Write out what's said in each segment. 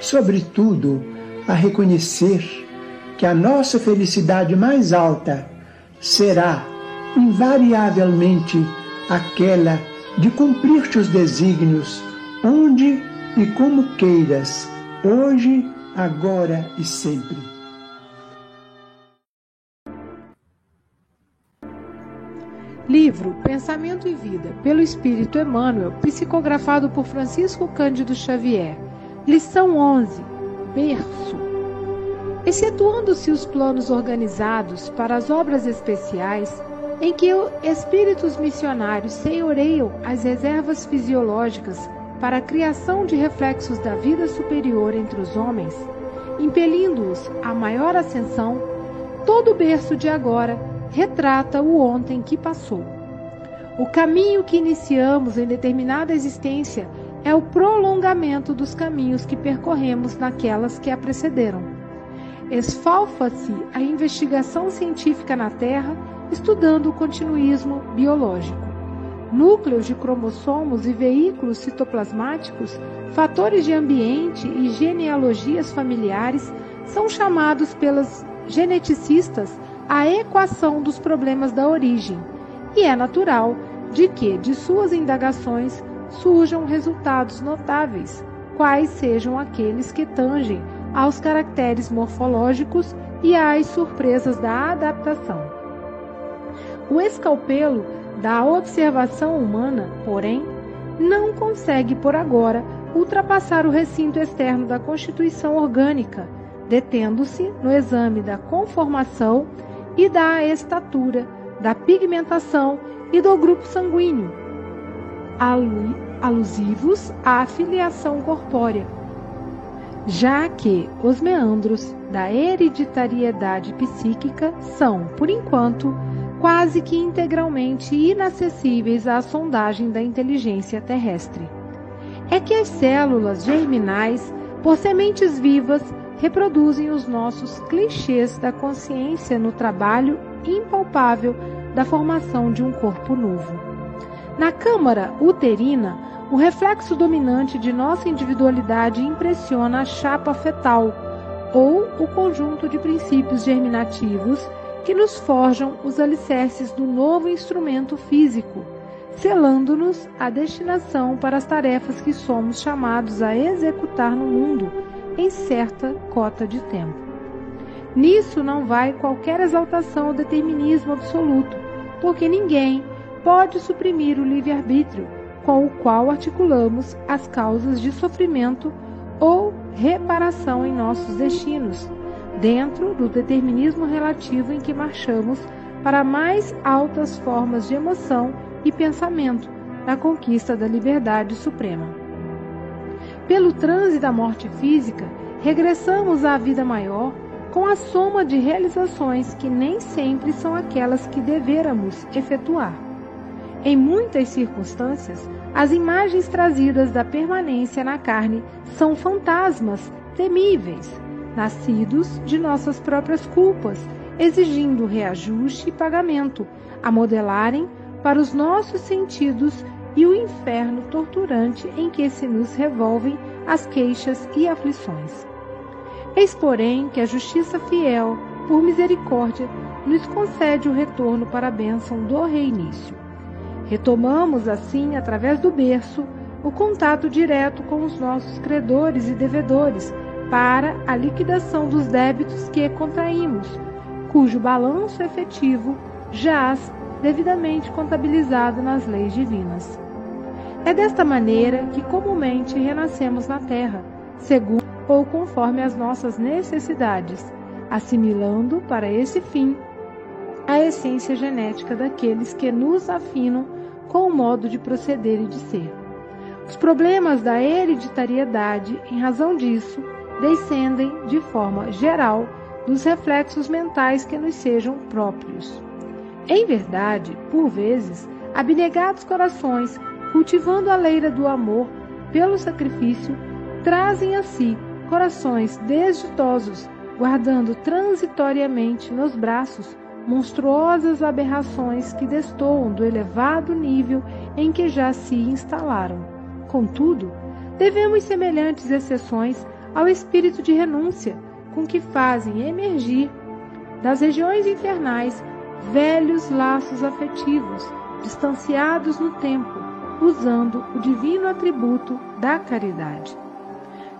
sobretudo, a reconhecer que a nossa felicidade mais alta será invariavelmente aquela de cumprir-te os desígnios, onde e como queiras, hoje, agora e sempre. Livro Pensamento e Vida, pelo Espírito Emmanuel, psicografado por Francisco Cândido Xavier. Lição 11. Berço. Excetuando-se os planos organizados para as obras especiais, em que espíritos missionários senhoreiam as reservas fisiológicas para a criação de reflexos da vida superior entre os homens, impelindo-os à maior ascensão, todo o berço de agora retrata o ontem que passou. O caminho que iniciamos em determinada existência é o prolongamento dos caminhos que percorremos naquelas que a precederam. Esfalfa-se a investigação científica na Terra estudando o continuismo biológico. Núcleos de cromossomos e veículos citoplasmáticos, fatores de ambiente e genealogias familiares são chamados pelas geneticistas a equação dos problemas da origem, e é natural de que de suas indagações surjam resultados notáveis, quais sejam aqueles que tangem aos caracteres morfológicos e às surpresas da adaptação. O escalpelo da observação humana, porém, não consegue por agora ultrapassar o recinto externo da constituição orgânica, detendo-se no exame da conformação e da estatura, da pigmentação e do grupo sanguíneo, alusivos à filiação corpórea, já que os meandros da hereditariedade psíquica são, por enquanto, quase que integralmente inacessíveis à sondagem da inteligência terrestre. É que as células germinais, por sementes vivas, reproduzem os nossos clichês da consciência no trabalho impalpável da formação de um corpo novo. Na câmara uterina, o reflexo dominante de nossa individualidade impressiona a chapa fetal ou o conjunto de princípios germinativos que nos forjam os alicerces do novo instrumento físico, selando-nos a destinação para as tarefas que somos chamados a executar no mundo em certa cota de tempo. Nisso não vai qualquer exaltação ao determinismo absoluto, porque ninguém pode suprimir o livre-arbítrio com o qual articulamos as causas de sofrimento ou reparação em nossos destinos dentro do determinismo relativo em que marchamos para mais altas formas de emoção e pensamento na conquista da liberdade suprema. Pelo transe da morte física, regressamos à vida maior com a soma de realizações que nem sempre são aquelas que deveramos efetuar. Em muitas circunstâncias, as imagens trazidas da permanência na carne são fantasmas temíveis nascidos de nossas próprias culpas, exigindo reajuste e pagamento, a modelarem para os nossos sentidos e o inferno torturante em que se nos revolvem as queixas e aflições. Eis, porém, que a justiça fiel, por misericórdia, nos concede o retorno para a bênção do reinício. Retomamos, assim, através do berço, o contato direto com os nossos credores e devedores para a liquidação dos débitos que contraímos, cujo balanço efetivo jaz devidamente contabilizado nas leis divinas. É desta maneira que comumente renascemos na terra, segundo ou conforme as nossas necessidades, assimilando para esse fim a essência genética daqueles que nos afinam com o modo de proceder e de ser. Os problemas da hereditariedade, em razão disso, descendem de forma geral dos reflexos mentais que nos sejam próprios. Em verdade, por vezes, abnegados corações cultivando a leira do amor pelo sacrifício, trazem a si corações desditosos, guardando transitoriamente nos braços monstruosas aberrações que destoam do elevado nível em que já se instalaram. Contudo, devemos semelhantes exceções ao espírito de renúncia com que fazem emergir das regiões infernais velhos laços afetivos, distanciados no tempo, usando o divino atributo da caridade.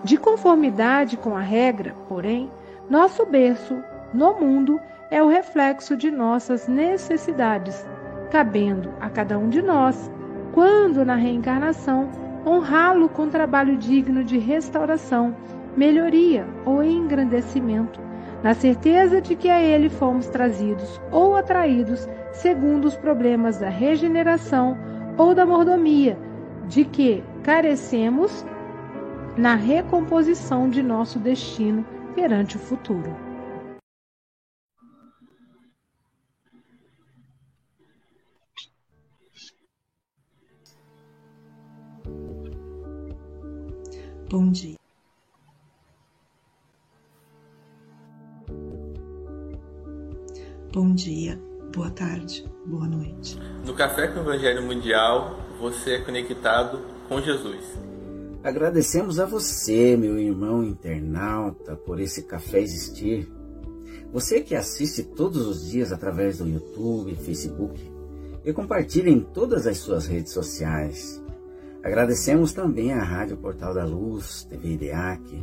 De conformidade com a regra, porém, nosso berço no mundo é o reflexo de nossas necessidades, cabendo a cada um de nós, quando na reencarnação, honrá-lo com trabalho digno de restauração, melhoria ou engrandecimento, na certeza de que a ele fomos trazidos ou atraídos segundo os problemas da regeneração ou da mordomia, de que carecemos na recomposição de nosso destino perante o futuro. Bom dia. Bom dia, boa tarde, boa noite. No Café com o Evangelho Mundial, você é conectado com Jesus. Agradecemos a você, meu irmão internauta, por esse café existir. Você que assiste todos os dias através do YouTube, Facebook e compartilha em todas as suas redes sociais. Agradecemos também à Rádio Portal da Luz, TV IDEAC,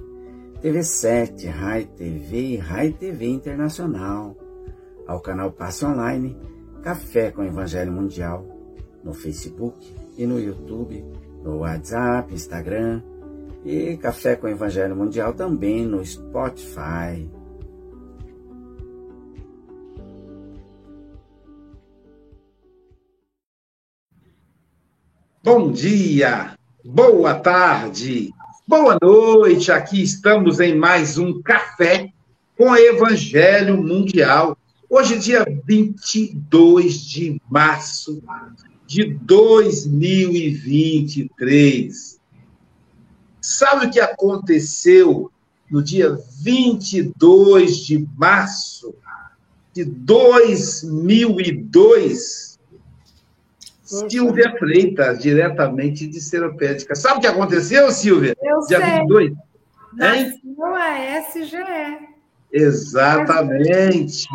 TV7, Rai TV e Rai TV Internacional ao canal Passe Online Café com Evangelho Mundial no Facebook e no YouTube, no WhatsApp, Instagram e Café com Evangelho Mundial também no Spotify. Bom dia, boa tarde, boa noite. Aqui estamos em mais um Café com Evangelho Mundial Hoje, dia 22 de março de 2023. Sabe o que aconteceu no dia 22 de março de 2002? Silvia Freitas, diretamente de Seropédica. Sabe o que aconteceu, Silvia? Eu dia sei. 22? Nasceu a SGE. Exatamente.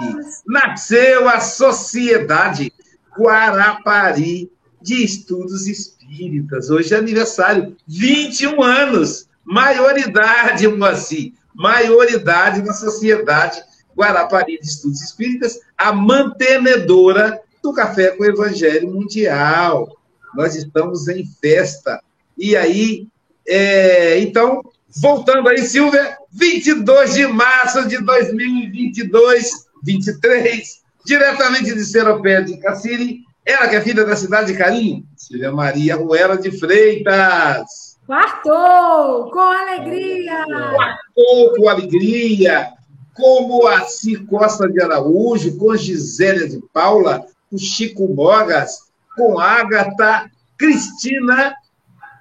Nasceu a Sociedade Guarapari de Estudos Espíritas. Hoje é aniversário, 21 anos. Maioridade, Moacir. Maioridade na Sociedade Guarapari de Estudos Espíritas, a mantenedora do Café com o Evangelho Mundial. Nós estamos em festa. E aí, é, então, voltando aí, Silvia, 22 de março de 2022, 23, diretamente de Seropé de Cassiri, ela que é filha da cidade de Carim, Silvia Maria Ruela de Freitas. Quartou, com alegria! Quartou com alegria, como a Costa de Araújo, com Gisélia de Paula, com Chico Mogas, com Ágata, Cristina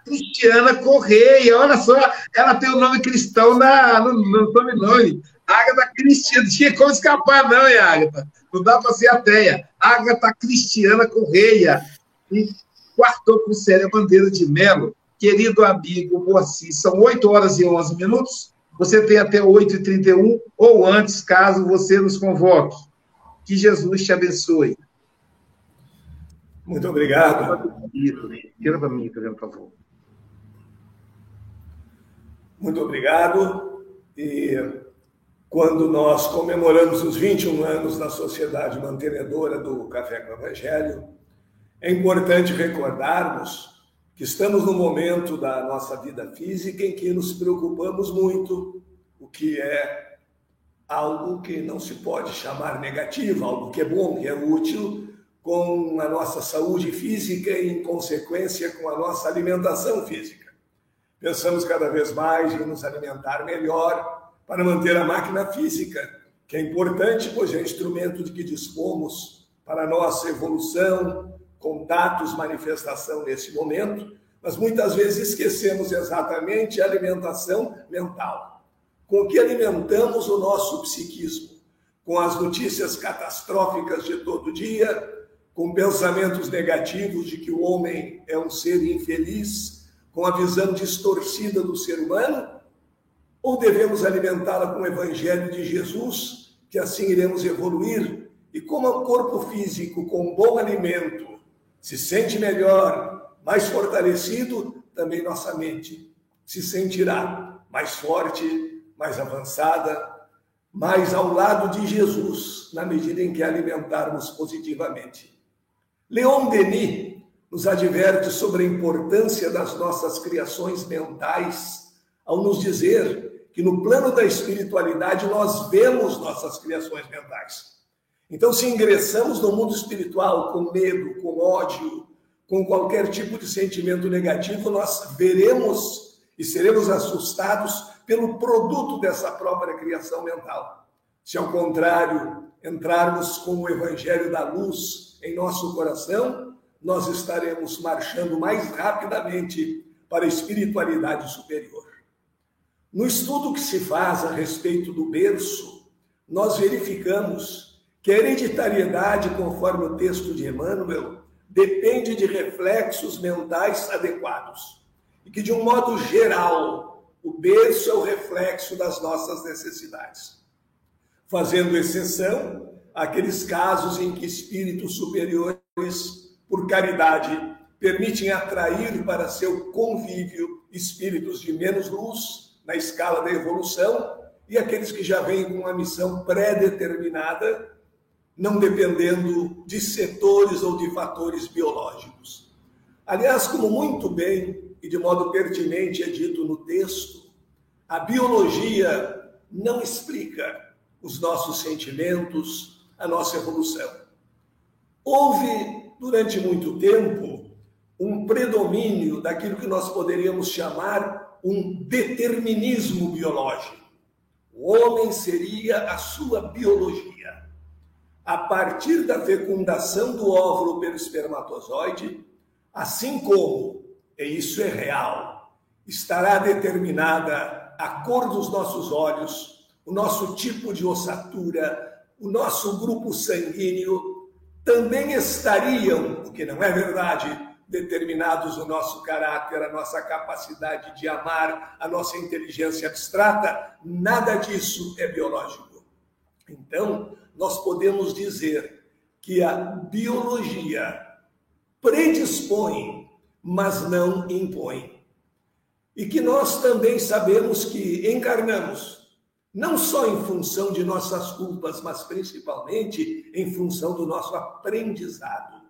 Cristiana Correia. Olha só, ela tem o nome cristão na, no, no sobrenome. Agatha Cristiana. Não tinha como escapar, não, hein, Agatha? Não dá para ser ateia. Agatha Cristiana Correia. E quartou com Célia Bandeira de Melo. Querido amigo Moacir, são 8 horas e 11 minutos. Você tem até 8h31 ou antes, caso você nos convoque. Que Jesus te abençoe. Muito obrigado. Tira para mim, por favor. Muito obrigado. E quando nós comemoramos os 21 anos da Sociedade Mantenedora do Café com o Evangelho, é importante recordarmos que estamos no momento da nossa vida física em que nos preocupamos muito, o que é algo que não se pode chamar negativo, algo que é bom, que é útil, com a nossa saúde física e, em consequência, com a nossa alimentação física. Pensamos cada vez mais em nos alimentar melhor para manter a máquina física, que é importante, pois é instrumento de que dispomos para a nossa evolução, contatos, manifestação nesse momento, mas muitas vezes esquecemos exatamente a alimentação mental. Com que alimentamos o nosso psiquismo? Com as notícias catastróficas de todo dia, com pensamentos negativos de que o homem é um ser infeliz, com a visão distorcida do ser humano? Ou devemos alimentá-la com o evangelho de Jesus, que assim iremos evoluir? E como o corpo físico com bom alimento se sente melhor, mais fortalecido, também nossa mente se sentirá mais forte, mais avançada, mais ao lado de Jesus, na medida em que alimentarmos positivamente. Leon Denis nos adverte sobre a importância das nossas criações mentais ao nos dizer que no plano da espiritualidade nós vemos nossas criações mentais. Então, se ingressamos no mundo espiritual com medo, com ódio, com qualquer tipo de sentimento negativo, nós veremos e seremos assustados pelo produto dessa própria criação mental. Se ao contrário, entrarmos com o evangelho da luz, em nosso coração, nós estaremos marchando mais rapidamente para a espiritualidade superior. No estudo que se faz a respeito do berço, nós verificamos que a hereditariedade, conforme o texto de Emmanuel, depende de reflexos mentais adequados. E que, de um modo geral, o berço é o reflexo das nossas necessidades. Fazendo exceção aqueles casos em que espíritos superiores, por caridade, permitem atrair para seu convívio espíritos de menos luz na escala da evolução e aqueles que já vêm com uma missão pré-determinada, não dependendo de setores ou de fatores biológicos. Aliás, como muito bem e de modo pertinente é dito no texto, a biologia não explica os nossos sentimentos, a nossa evolução. Houve, durante muito tempo, um predomínio daquilo que nós poderíamos chamar um determinismo biológico. O homem seria a sua biologia. A partir da fecundação do óvulo pelo espermatozoide, assim como, e isso é real, estará determinada a cor dos nossos olhos, o nosso tipo de ossatura, o nosso grupo sanguíneo, também estariam, o que não é verdade, determinados o nosso caráter, a nossa capacidade de amar, a nossa inteligência abstrata, nada disso é biológico. Então, nós podemos dizer que a biologia predispõe, mas não impõe. E que nós também sabemos que encarnamos não só em função de nossas culpas, mas principalmente em função do nosso aprendizado.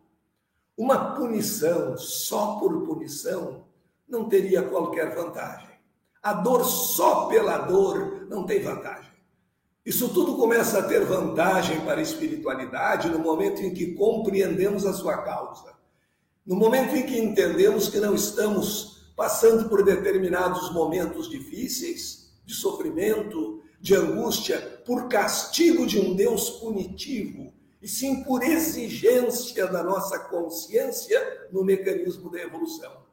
Uma punição só por punição não teria qualquer vantagem. A dor só pela dor não tem vantagem. Isso tudo começa a ter vantagem para a espiritualidade no momento em que compreendemos a sua causa. No momento em que entendemos que não estamos passando por determinados momentos difíceis, de sofrimento, de angústia por castigo de um Deus punitivo, e sim por exigência da nossa consciência no mecanismo da evolução.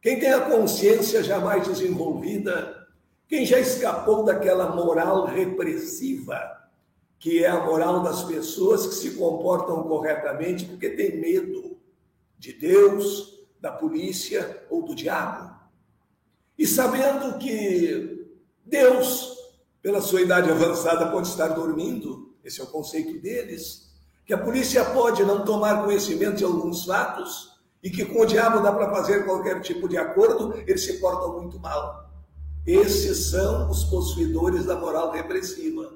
quem tem a consciência jamais desenvolvida, quem já escapou daquela moral repressiva, que é a moral das pessoas que se comportam corretamente porque tem medo de Deus, da polícia ou do diabo. E sabendo que Deus, pela sua idade avançada, pode estar dormindo, esse é o conceito deles, que a polícia pode não tomar conhecimento de alguns fatos e que com o diabo dá para fazer qualquer tipo de acordo, eles se portam muito mal. Esses são os possuidores da moral repressiva,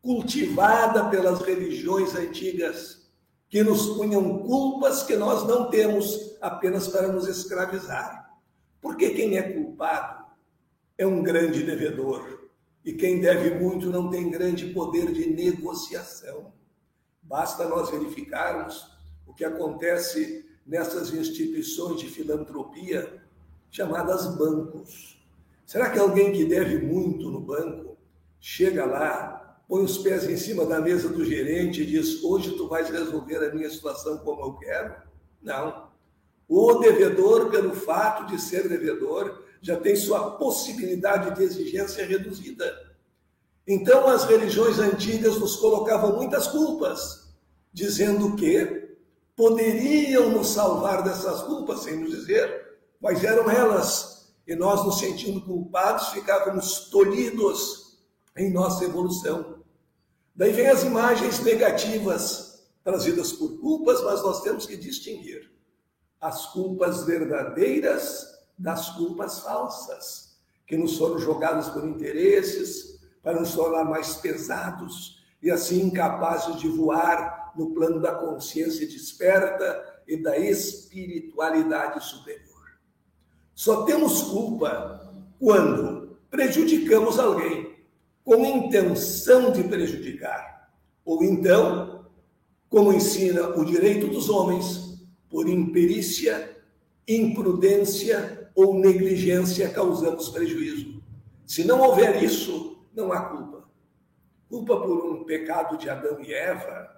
cultivada pelas religiões antigas, que nos punham culpas que nós não temos apenas para nos escravizar. Porque quem é culpado é um grande devedor. E quem deve muito não tem grande poder de negociação. Basta nós verificarmos o que acontece nessas instituições de filantropia chamadas bancos. Será que alguém que deve muito no banco chega lá, põe os pés em cima da mesa do gerente e diz: Hoje tu vais resolver a minha situação como eu quero? Não. O devedor, pelo fato de ser devedor, já tem sua possibilidade de exigência reduzida. Então, as religiões antigas nos colocavam muitas culpas, dizendo que poderiam nos salvar dessas culpas, sem nos dizer quais eram elas. E nós, nos sentindo culpados, ficávamos tolhidos em nossa evolução. Daí vem as imagens negativas trazidas por culpas, mas nós temos que distinguir as culpas verdadeiras das culpas falsas, que nos foram jogadas por interesses para nos tornar mais pesados e assim incapazes de voar no plano da consciência desperta e da espiritualidade superior. Só temos culpa quando prejudicamos alguém com intenção de prejudicar, ou então, como ensina o direito dos homens, por imperícia, imprudência ou negligência causamos prejuízo. Se não houver isso, não há culpa. Culpa por um pecado de Adão e Eva,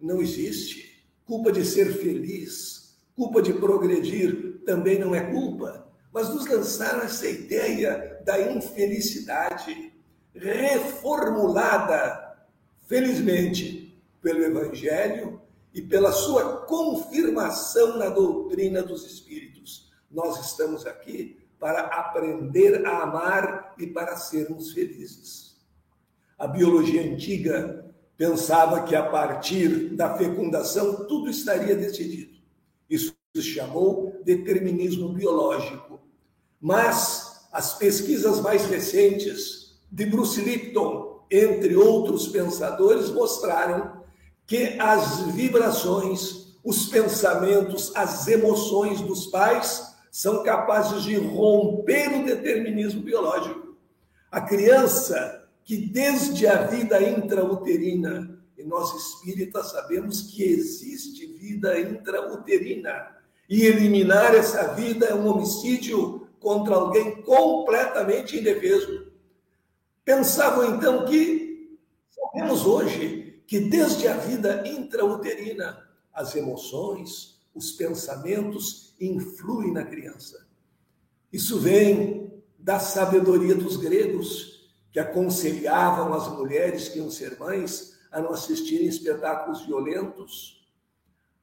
não existe. Culpa de ser feliz, culpa de progredir também não é culpa, mas nos lançaram essa ideia da infelicidade reformulada, felizmente, pelo Evangelho e pela sua confirmação na doutrina dos Espíritos. Nós estamos aqui para aprender a amar e para sermos felizes. A biologia antiga pensava que a partir da fecundação tudo estaria decidido. Isso se chamou determinismo biológico. Mas as pesquisas mais recentes de Bruce Lipton, entre outros pensadores, mostraram que as vibrações, os pensamentos, as emoções dos pais são capazes de romper o determinismo biológico. A criança que desde a vida intrauterina, e nós espíritas sabemos que existe vida intrauterina, e eliminar essa vida é um homicídio contra alguém completamente indefeso. Pensavam então que sabemos hoje que desde a vida intrauterina as emoções, os pensamentos influem na criança. Isso vem da sabedoria dos gregos, que aconselhavam as mulheres que iam ser mães a não assistirem espetáculos violentos,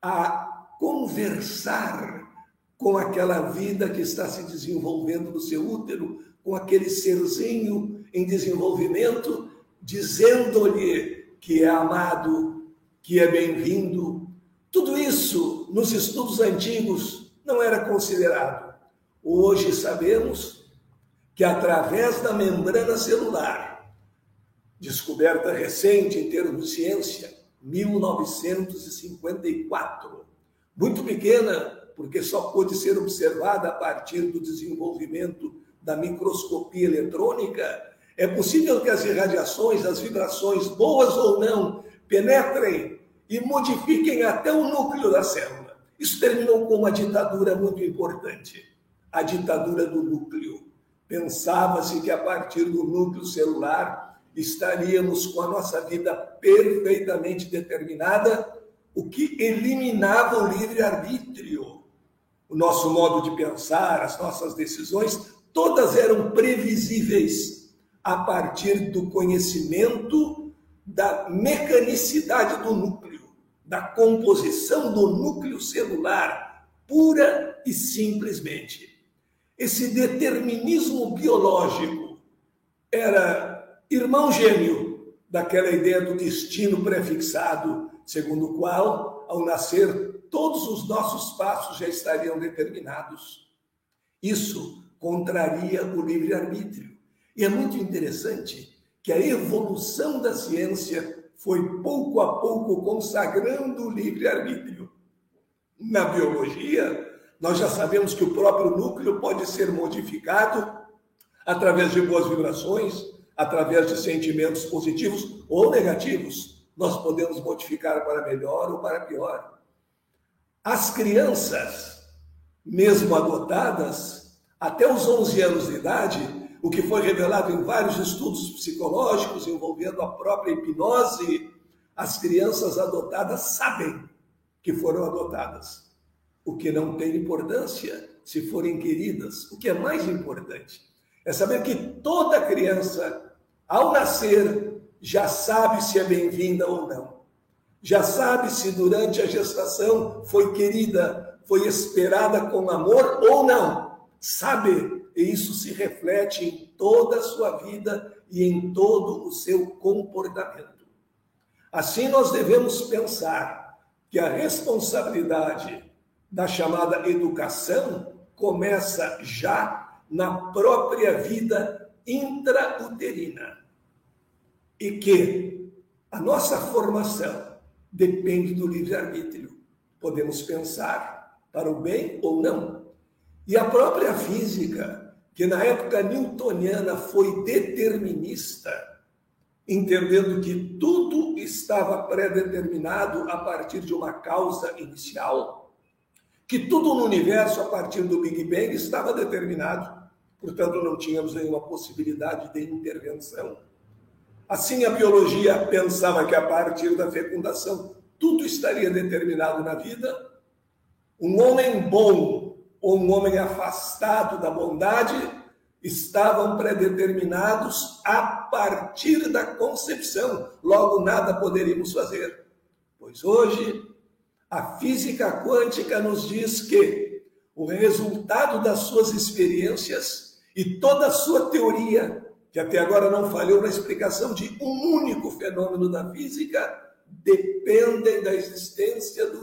a conversar com aquela vida que está se desenvolvendo no seu útero, com aquele serzinho em desenvolvimento, dizendo-lhe que é amado, que é bem-vindo. Tudo isso nos estudos antigos não era considerado. Hoje sabemos que através da membrana celular, descoberta recente em termos de ciência, 1954, muito pequena, porque só pôde ser observada a partir do desenvolvimento da microscopia eletrônica, é possível que as irradiações, as vibrações, boas ou não, penetrem e modifiquem até o núcleo da célula. Isso terminou com uma ditadura muito importante, a ditadura do núcleo. Pensava-se que a partir do núcleo celular estaríamos com a nossa vida perfeitamente determinada, o que eliminava o livre-arbítrio. o nosso modo de pensar, as nossas decisões, todas eram previsíveis a partir do conhecimento da mecanicidade do núcleo, da composição do núcleo celular, pura e simplesmente. Esse determinismo biológico era irmão gêmeo daquela ideia do destino prefixado, segundo o qual, ao nascer, todos os nossos passos já estariam determinados. Isso contraria o livre-arbítrio. E é muito interessante que a evolução da ciência foi pouco a pouco consagrando o livre-arbítrio. Na biologia, nós já sabemos que o próprio núcleo pode ser modificado através de boas vibrações, através de sentimentos positivos ou negativos. Nós podemos modificar para melhor ou para pior. As crianças, mesmo adotadas, até os 11 anos de idade, o que foi revelado em vários estudos psicológicos envolvendo a própria hipnose, as crianças adotadas sabem que foram adotadas. O que não tem importância se forem queridas. O que é mais importante é saber que toda criança, ao nascer, já sabe se é bem-vinda ou não já sabe se durante a gestação foi querida, foi esperada com amor ou não. Sabe, e isso se reflete em toda a sua vida e em todo o seu comportamento. Assim, nós devemos pensar que a responsabilidade da chamada educação começa já na própria vida intrauterina e que a nossa formação depende do livre-arbítrio. Podemos pensar para o bem ou não. E a própria física, que na época newtoniana foi determinista, entendendo que tudo estava pré-determinado a partir de uma causa inicial, que tudo no universo, a partir do Big Bang, estava determinado, portanto, não tínhamos nenhuma possibilidade de intervenção Assim, a biologia pensava que a partir da fecundação tudo estaria determinado na vida. Um homem bom ou um homem afastado da bondade estavam predeterminados a partir da concepção. Logo, nada poderíamos fazer. Pois hoje, a física quântica nos diz que o resultado das suas experiências e toda a sua teoria que até agora não falhou na explicação de um único fenômeno da física, dependem da existência do